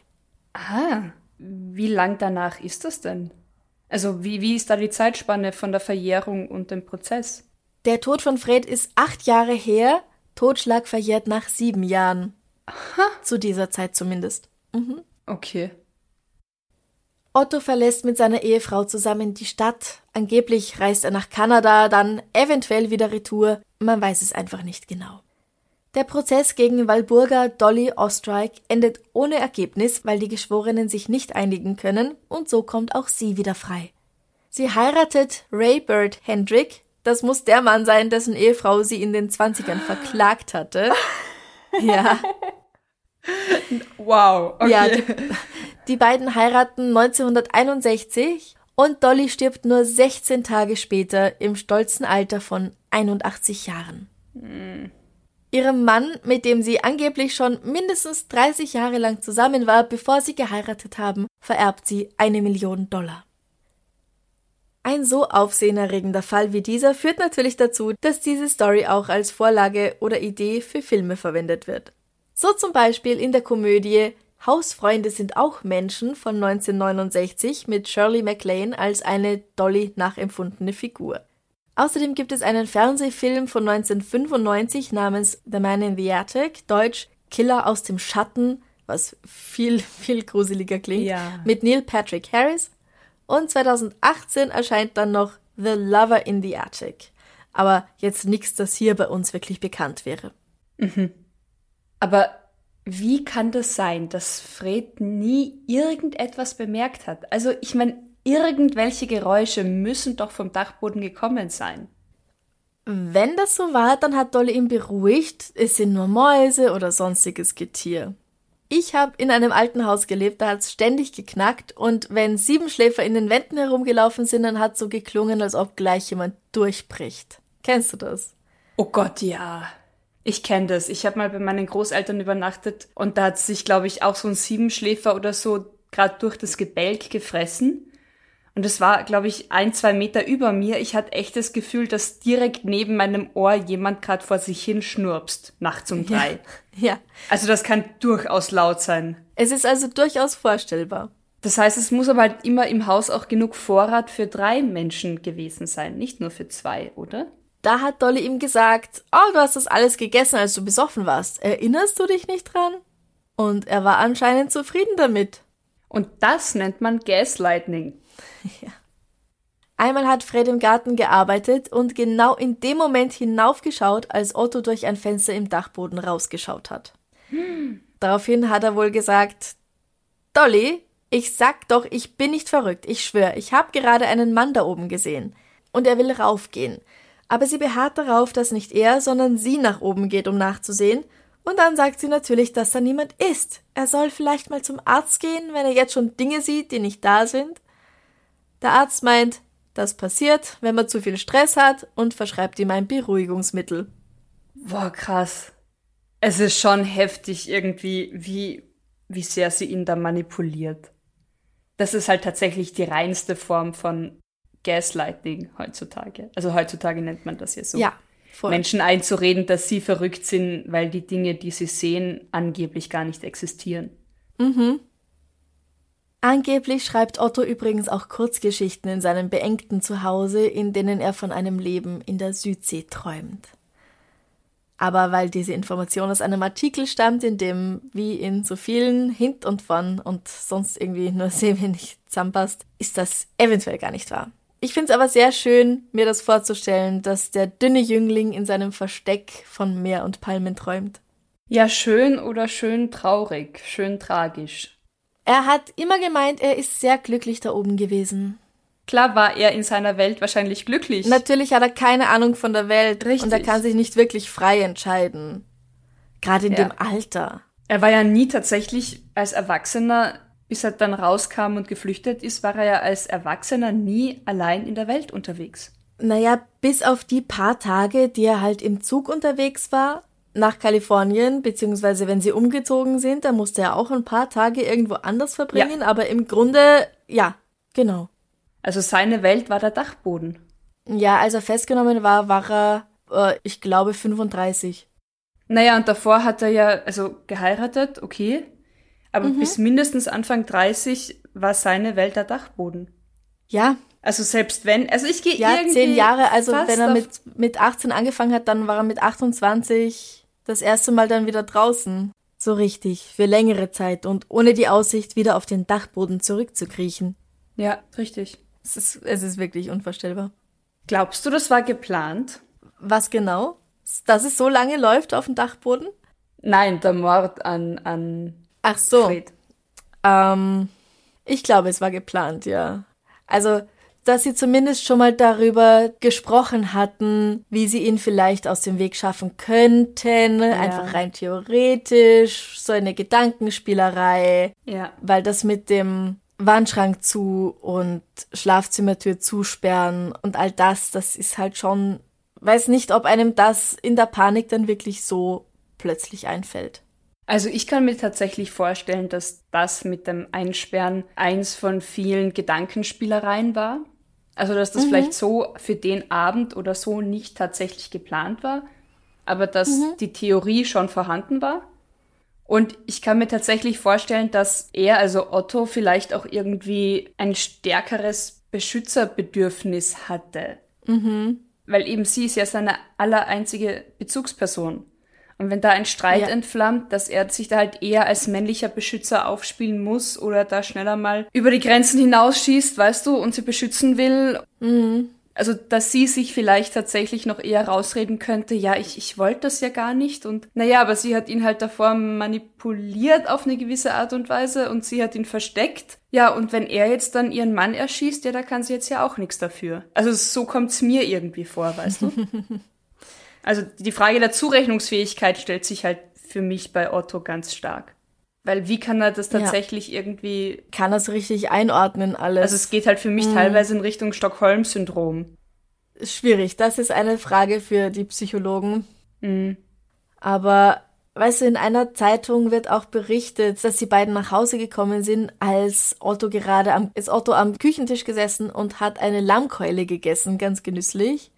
Ah, wie lang danach ist das denn? Also wie, wie ist da die Zeitspanne von der Verjährung und dem Prozess? Der Tod von Fred ist acht Jahre her, Totschlag verjährt nach sieben Jahren. Aha. Zu dieser Zeit zumindest. Mhm. Okay. Otto verlässt mit seiner Ehefrau zusammen die Stadt. Angeblich reist er nach Kanada, dann eventuell wieder retour. Man weiß es einfach nicht genau. Der Prozess gegen Walburga Dolly Ostrike endet ohne Ergebnis, weil die Geschworenen sich nicht einigen können und so kommt auch sie wieder frei. Sie heiratet Ray Bird Hendrick, das muss der Mann sein, dessen Ehefrau sie in den Zwanzigern verklagt hatte. Ja. Wow, okay. Ja, die, die beiden heiraten 1961 und Dolly stirbt nur 16 Tage später im stolzen Alter von 81 Jahren. Hm. Ihrem Mann, mit dem sie angeblich schon mindestens 30 Jahre lang zusammen war, bevor sie geheiratet haben, vererbt sie eine Million Dollar. Ein so aufsehenerregender Fall wie dieser führt natürlich dazu, dass diese Story auch als Vorlage oder Idee für Filme verwendet wird. So zum Beispiel in der Komödie Hausfreunde sind auch Menschen von 1969 mit Shirley MacLaine als eine Dolly nachempfundene Figur. Außerdem gibt es einen Fernsehfilm von 1995 namens The Man in the Attic, deutsch Killer aus dem Schatten, was viel, viel gruseliger klingt, Ja. mit Neil Patrick Harris. Und 2018 erscheint dann noch The Lover in the Attic. Aber jetzt nichts, das hier bei uns wirklich bekannt wäre. Aber wie kann das sein, dass Fred nie irgendetwas bemerkt hat? Also, ich meine, irgendwelche Geräusche müssen doch vom Dachboden gekommen sein. Wenn das so war, dann hat Dolly ihn beruhigt, es sind nur Mäuse oder sonstiges Getier. Ich habe in einem alten Haus gelebt, da hat's ständig geknackt und wenn Siebenschläfer in den Wänden herumgelaufen sind, dann hat so geklungen, als ob gleich jemand durchbricht. Kennst du das? Oh Gott, ja. Ich kenne das. Ich habe mal bei meinen Großeltern übernachtet und da hat sich, glaube ich, auch so ein Siebenschläfer oder so gerade durch das Gebälk gefressen. Und es war, glaube ich, ein, zwei Meter über mir. Ich hatte echt das Gefühl, dass direkt neben meinem Ohr jemand gerade vor sich hin schnurpst, nachts um drei. Ja. Also das kann durchaus laut sein. Es ist also durchaus vorstellbar. Das heißt, es muss aber halt immer im Haus auch genug Vorrat für drei Menschen gewesen sein, nicht nur für zwei, oder? Da hat Dolly ihm gesagt, oh, du hast das alles gegessen, als du besoffen warst. Erinnerst du dich nicht dran? Und er war anscheinend zufrieden damit. Und das nennt man Gaslighting. Einmal hat Fred im Garten gearbeitet und genau in dem Moment hinaufgeschaut, als Otto durch ein Fenster im Dachboden rausgeschaut hat. Daraufhin hat er wohl gesagt, Dolly, ich sag doch, ich bin nicht verrückt, ich schwör, ich habe gerade einen Mann da oben gesehen. Und er will raufgehen. Aber sie beharrt darauf, dass nicht er, sondern sie nach oben geht, um nachzusehen. Und dann sagt sie natürlich, dass da niemand ist. Er soll vielleicht mal zum Arzt gehen, wenn er jetzt schon Dinge sieht, die nicht da sind. Der Arzt meint, das passiert, wenn man zu viel Stress hat und verschreibt ihm ein Beruhigungsmittel. Boah, krass. Es ist schon heftig irgendwie, wie, wie sehr sie ihn da manipuliert. Das ist halt tatsächlich die reinste Form von Gaslighting heutzutage. Also heutzutage nennt man das ja so. Ja, voll. Menschen einzureden, dass sie verrückt sind, weil die Dinge, die sie sehen, angeblich gar nicht existieren. Angeblich schreibt Otto übrigens auch Kurzgeschichten in seinem beengten Zuhause, in denen er von einem Leben in der Südsee träumt. Aber weil diese Information aus einem Artikel stammt, in dem, wie in so vielen, Hint und Von und sonst irgendwie nur sehr wenig zusammenpasst, ist das eventuell gar nicht wahr. Ich finde es aber sehr schön, mir das vorzustellen, dass der dünne Jüngling in seinem Versteck von Meer und Palmen träumt. Ja, schön oder schön traurig, schön tragisch. Er hat immer gemeint, er ist sehr glücklich da oben gewesen. Klar war er in seiner Welt wahrscheinlich glücklich. Natürlich hat er keine Ahnung von der Welt Richtig. und er kann sich nicht wirklich frei entscheiden. Gerade in Ja. dem Alter. Er war ja nie tatsächlich als Erwachsener, bis er dann rauskam und geflüchtet ist, war er ja als Erwachsener nie allein in der Welt unterwegs. Naja, bis auf die paar Tage, die er halt im Zug unterwegs war, nach Kalifornien, beziehungsweise wenn sie umgezogen sind, da musste er auch ein paar Tage irgendwo anders verbringen, aber im Grunde, ja, genau. Also seine Welt war der Dachboden. Ja, als er festgenommen war, war er, äh, ich glaube, 35. Naja, und davor hat er ja, also geheiratet, okay. Aber bis mindestens Anfang 30 war seine Welt der Dachboden. Ja, Also selbst wenn, also ich gehe Ja, irgendwie zehn Jahre. Also wenn er mit, mit 18 angefangen hat, dann war er mit 28 das erste Mal dann wieder draußen. So richtig, für längere Zeit und ohne die Aussicht, wieder auf den Dachboden zurückzukriechen. Ja, richtig. Es ist, es ist wirklich unvorstellbar. Glaubst du, das war geplant? Was genau? Dass es so lange läuft auf dem Dachboden? Nein, der Mord an, an Ach so. Ähm, ich glaube, es war geplant, ja. Also, dass sie zumindest schon mal darüber gesprochen hatten, wie sie ihn vielleicht aus dem Weg schaffen könnten, einfach rein theoretisch, so eine Gedankenspielerei, Ja. weil das mit dem Wandschrank zu und Schlafzimmertür zusperren und all das, das ist halt schon, weiß nicht, ob einem das in der Panik dann wirklich so plötzlich einfällt. Also ich kann mir tatsächlich vorstellen, dass das mit dem Einsperren eins von vielen Gedankenspielereien war. Also dass das vielleicht so für den Abend oder so nicht tatsächlich geplant war, aber dass die Theorie schon vorhanden war. Und ich kann mir tatsächlich vorstellen, dass er, also Otto, vielleicht auch irgendwie ein stärkeres Beschützerbedürfnis hatte. Weil eben sie ist ja seine allereinzige Bezugsperson. Und wenn da ein Streit ja. entflammt, dass er sich da halt eher als männlicher Beschützer aufspielen muss oder da schneller mal über die Grenzen hinausschießt, weißt du, und sie beschützen will. Mhm. Also, dass sie sich vielleicht tatsächlich noch eher rausreden könnte, ja, ich, ich wollte das ja gar nicht. Und naja, aber sie hat ihn halt davor manipuliert auf eine gewisse Art und Weise und sie hat ihn versteckt. Ja, und wenn er jetzt dann ihren Mann erschießt, ja, da kann sie jetzt ja auch nichts dafür. Also so kommt's mir irgendwie vor, weißt du? Also die Frage der Zurechnungsfähigkeit stellt sich halt für mich bei Otto ganz stark. Weil wie kann er das tatsächlich ja. irgendwie. Kann er es richtig einordnen, alles? Also es geht halt für mich mhm. teilweise in Richtung Stockholm-Syndrom. Schwierig, das ist eine Frage für die Psychologen. Mhm. Aber weißt du, in einer Zeitung wird auch berichtet, dass die beiden nach Hause gekommen sind, als Otto gerade am, ist Otto am Küchentisch gesessen und hat eine Lammkeule gegessen, ganz genüsslich.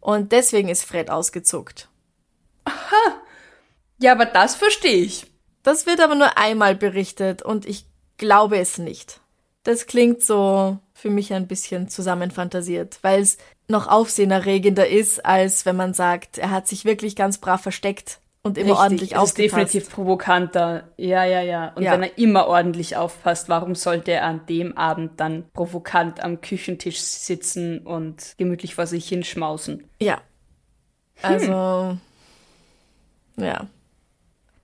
Und deswegen ist Fred ausgezuckt. Aha. Ja, aber das verstehe ich. Das wird aber nur einmal berichtet und ich glaube es nicht. Das klingt so für mich ein bisschen zusammenfantasiert, weil es noch aufsehenerregender ist, als wenn man sagt, er hat sich wirklich ganz brav versteckt und immer Richtig, ordentlich aufgepasst. ist definitiv provokanter. Ja, ja, ja. Und ja. wenn er immer ordentlich aufpasst, warum sollte er an dem Abend dann provokant am Küchentisch sitzen und gemütlich vor sich hinschmausen? Ja. Also, hm. ja.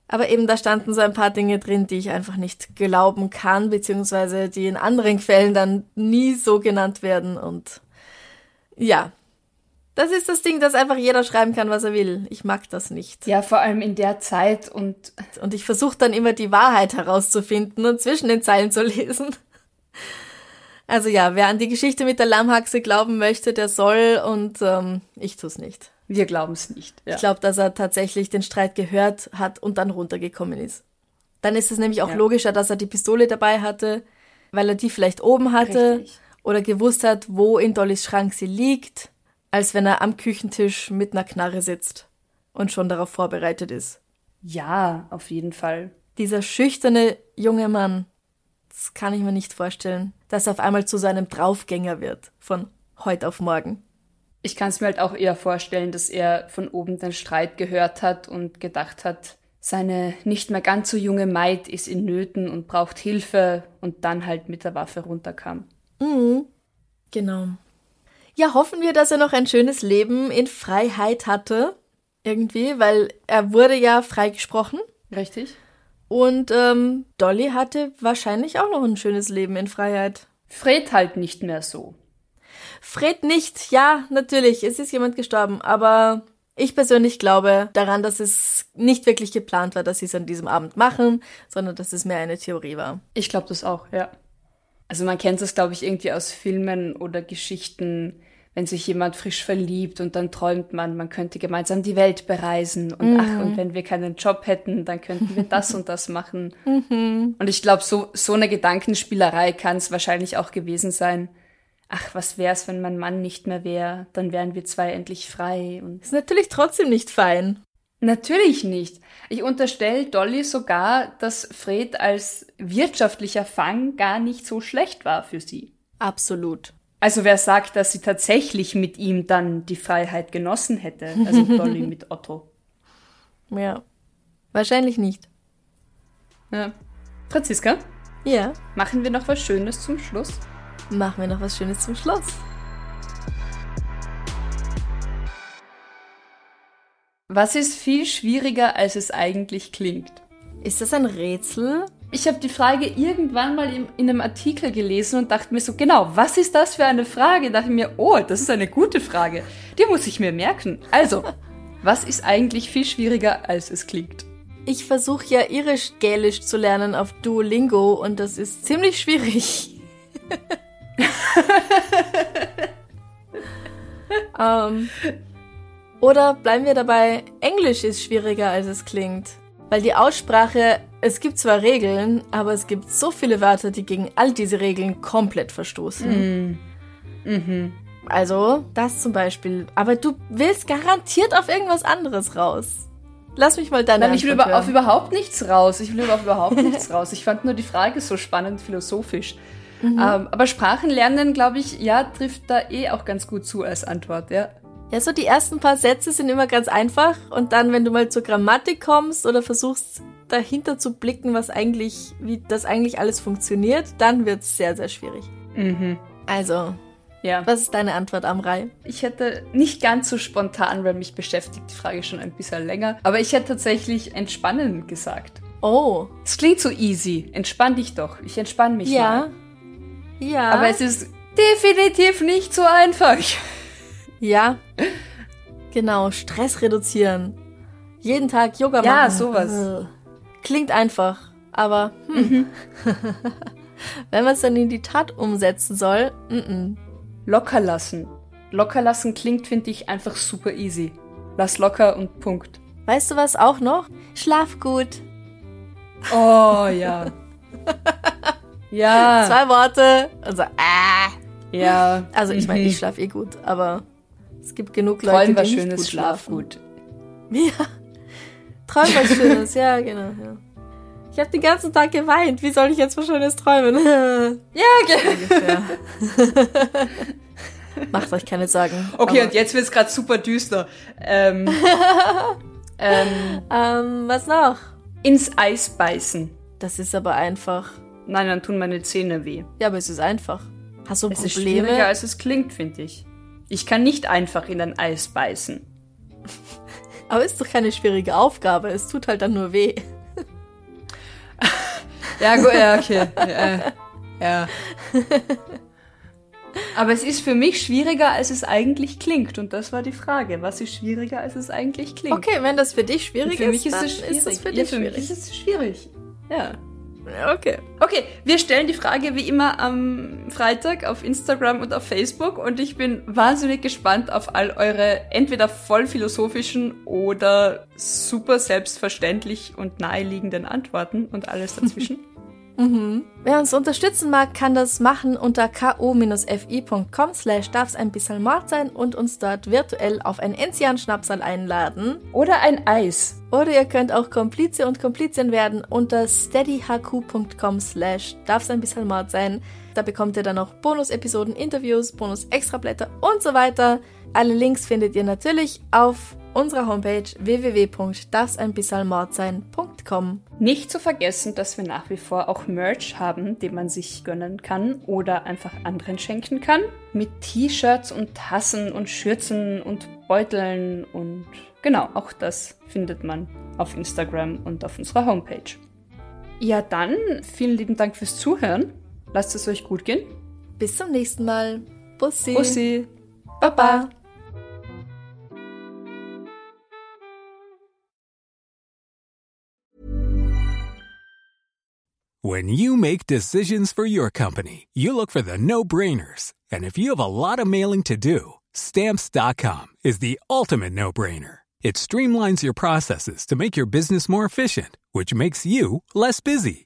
Aber eben da standen so ein paar Dinge drin, die ich einfach nicht glauben kann, beziehungsweise die in anderen Quellen dann nie so genannt werden und ja, das ist das Ding, dass einfach jeder schreiben kann, was er will. Ich mag das nicht. Ja, vor allem in der Zeit und. Und ich versuche dann immer die Wahrheit herauszufinden und zwischen den Zeilen zu lesen. Also ja, wer an die Geschichte mit der Lammhaxe glauben möchte, der soll und ähm, ich tu's nicht. Wir glauben es nicht. Ja. Ich glaube, dass er tatsächlich den Streit gehört hat und dann runtergekommen ist. Dann ist es nämlich auch ja. logischer, dass er die Pistole dabei hatte, weil er die vielleicht oben hatte Richtig. oder gewusst hat, wo in Dollys Schrank sie liegt als wenn er am Küchentisch mit einer Knarre sitzt und schon darauf vorbereitet ist. Ja, auf jeden Fall. Dieser schüchterne junge Mann, das kann ich mir nicht vorstellen, dass er auf einmal zu seinem Draufgänger wird, von heute auf morgen. Ich kann es mir halt auch eher vorstellen, dass er von oben den Streit gehört hat und gedacht hat, seine nicht mehr ganz so junge Maid ist in Nöten und braucht Hilfe und dann halt mit der Waffe runterkam. Mhm. Genau. Ja, hoffen wir, dass er noch ein schönes Leben in Freiheit hatte. Irgendwie, weil er wurde ja freigesprochen. Richtig. Und ähm, Dolly hatte wahrscheinlich auch noch ein schönes Leben in Freiheit. Fred halt nicht mehr so. Fred nicht, ja, natürlich, es ist jemand gestorben, aber ich persönlich glaube daran, dass es nicht wirklich geplant war, dass sie es an diesem Abend machen, sondern dass es mehr eine Theorie war. Ich glaube das auch, ja. Also man kennt das, glaube ich, irgendwie aus Filmen oder Geschichten, wenn sich jemand frisch verliebt und dann träumt man, man könnte gemeinsam die Welt bereisen und mhm. ach, und wenn wir keinen Job hätten, dann könnten wir das und das machen. Mhm. Und ich glaube, so, so eine Gedankenspielerei kann es wahrscheinlich auch gewesen sein. Ach, was wär's, wenn mein Mann nicht mehr wäre? Dann wären wir zwei endlich frei. Und ist natürlich trotzdem nicht fein. Natürlich nicht. Ich unterstelle Dolly sogar, dass Fred als wirtschaftlicher Fang gar nicht so schlecht war für sie. Absolut. Also wer sagt, dass sie tatsächlich mit ihm dann die Freiheit genossen hätte? Also Dolly mit Otto. Ja, wahrscheinlich nicht. Ja. Franziska? Ja. Machen wir noch was Schönes zum Schluss? Machen wir noch was Schönes zum Schluss. Was ist viel schwieriger, als es eigentlich klingt? Ist das ein Rätsel? Ich habe die Frage irgendwann mal in, in, einem Artikel gelesen und dachte mir so, genau, was ist das für eine Frage? Dachte mir, oh, das ist eine gute Frage. Die muss ich mir merken. Also, was ist eigentlich viel schwieriger, als es klingt? Ich versuche ja irisch-gälisch zu lernen auf Duolingo und das ist ziemlich schwierig. um, ähm, oder bleiben wir dabei, Englisch ist schwieriger, als es klingt. Weil die Aussprache, es gibt zwar Regeln, aber es gibt so viele Wörter, die gegen all diese Regeln komplett verstoßen. Mm. Mhm. Also, das zum Beispiel. Aber du willst garantiert auf irgendwas anderes raus. Lass mich mal deine Nein, ich will über, auf überhaupt nichts raus. Ich will auf überhaupt nichts raus. Ich fand nur die Frage so spannend philosophisch. Mhm. Ähm, aber Sprachen lernen, glaube ich, ja, trifft da eh auch ganz gut zu als Antwort, ja. Ja, so die ersten paar Sätze sind immer ganz einfach und dann, wenn du mal zur Grammatik kommst oder versuchst dahinter zu blicken, was eigentlich, wie das eigentlich alles funktioniert, dann wird's sehr, sehr schwierig. Mhm. Also, Ja. was ist deine Antwort, Amrei? Ich hätte nicht ganz so spontan, weil mich beschäftigt die Frage schon ein bisschen länger, aber ich hätte tatsächlich entspannen gesagt. Oh, Es klingt so easy. Entspann dich doch. Ich entspann mich ja. mal. Ja. Aber es ist definitiv nicht so einfach. Ja. Genau, Stress reduzieren. Jeden Tag Yoga machen. Ja, sowas. Äh, Klingt einfach, aber hm. wenn man es dann in die Tat umsetzen soll, mm -mm. Locker lassen. Locker lassen klingt, finde ich, einfach super easy. Lass locker und Punkt. weißt du was auch noch? Schlaf gut. Oh ja. ja. Zwei Worte und so, ah. Ja. Also ich meine, Mhm. ich schlafe eh gut, aber es gibt genug Leute, Träum die was Schönes, gut schlaf schlafen. gut. Ja. Träum was Schönes, ja, genau. Ja. Ich habe den ganzen Tag geweint. Wie soll ich jetzt was Schönes träumen? Ja, okay. Ungefähr. Macht euch keine Sorgen. Okay, und jetzt wird's gerade super düster. Ähm, ähm, ähm, was noch? ins Eis beißen. Das ist aber einfach. Nein, dann tun meine Zähne weh. Ja, aber es ist einfach. Hast du Es ist schwieriger, Probleme? als es klingt, finde ich. Ich kann nicht einfach in ein Eis beißen. Aber ist doch keine schwierige Aufgabe. Es tut halt dann nur weh. Ja, gut, ja, okay. ja. ja. Aber es ist für mich schwieriger, als es eigentlich klingt. Und das war die Frage. Was ist schwieriger, als es eigentlich klingt? Okay, wenn das für dich schwierig für mich ist, ist dann es schwierig. ist es für ja, dich für mich schwierig. ist es schwierig. Ja. Okay. Okay, wir stellen die Frage wie immer am Freitag auf Instagram und auf Facebook und ich bin wahnsinnig gespannt auf all eure entweder voll philosophischen oder super selbstverständlich und naheliegenden Antworten und alles dazwischen. Wer uns unterstützen mag, kann das machen unter ko-fi.com slash darf's ein bisschen Mord sein und uns dort virtuell auf ein Enzian-Schnapsal einladen. oder ein Eis. Oder ihr könnt auch Komplize und Komplizin werden unter steadyhq.com slash darf's ein bisschen Mord sein. Da bekommt ihr dann noch Bonus-Episoden, Interviews, Bonus-Extrablätter und so weiter. Alle Links findet ihr natürlich auf unserer Homepage www.darfseinbissalmordsein.com. Nicht zu vergessen, dass wir nach wie vor auch Merch haben, den man sich gönnen kann oder einfach anderen schenken kann. Mit T-Shirts und Tassen und Schürzen und Beuteln und genau, auch das findet man auf Instagram und auf unserer Homepage. Ja, dann vielen lieben Dank fürs Zuhören. Lasst es euch gut gehen. Bis zum nächsten Mal. Bussi. Bussi. Baba. When you make decisions for your company, you look for the no brainers. And if you have a lot of mailing to do, stamps.com is the ultimate no brainer. It streamlines your processes to make your business more efficient, which makes you less busy.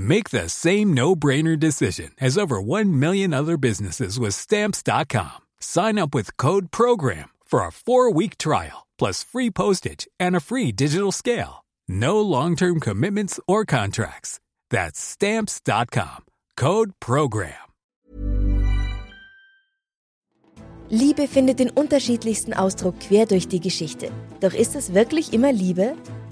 Make the same no-brainer decision as over 1 million other businesses with stamps.com. Sign up with code program for a 4-week trial plus free postage and a free digital scale. No long-term commitments or contracts. That's stamps.com. Code program. Liebe findet den unterschiedlichsten Ausdruck quer durch die Geschichte. Doch ist es wirklich immer Liebe?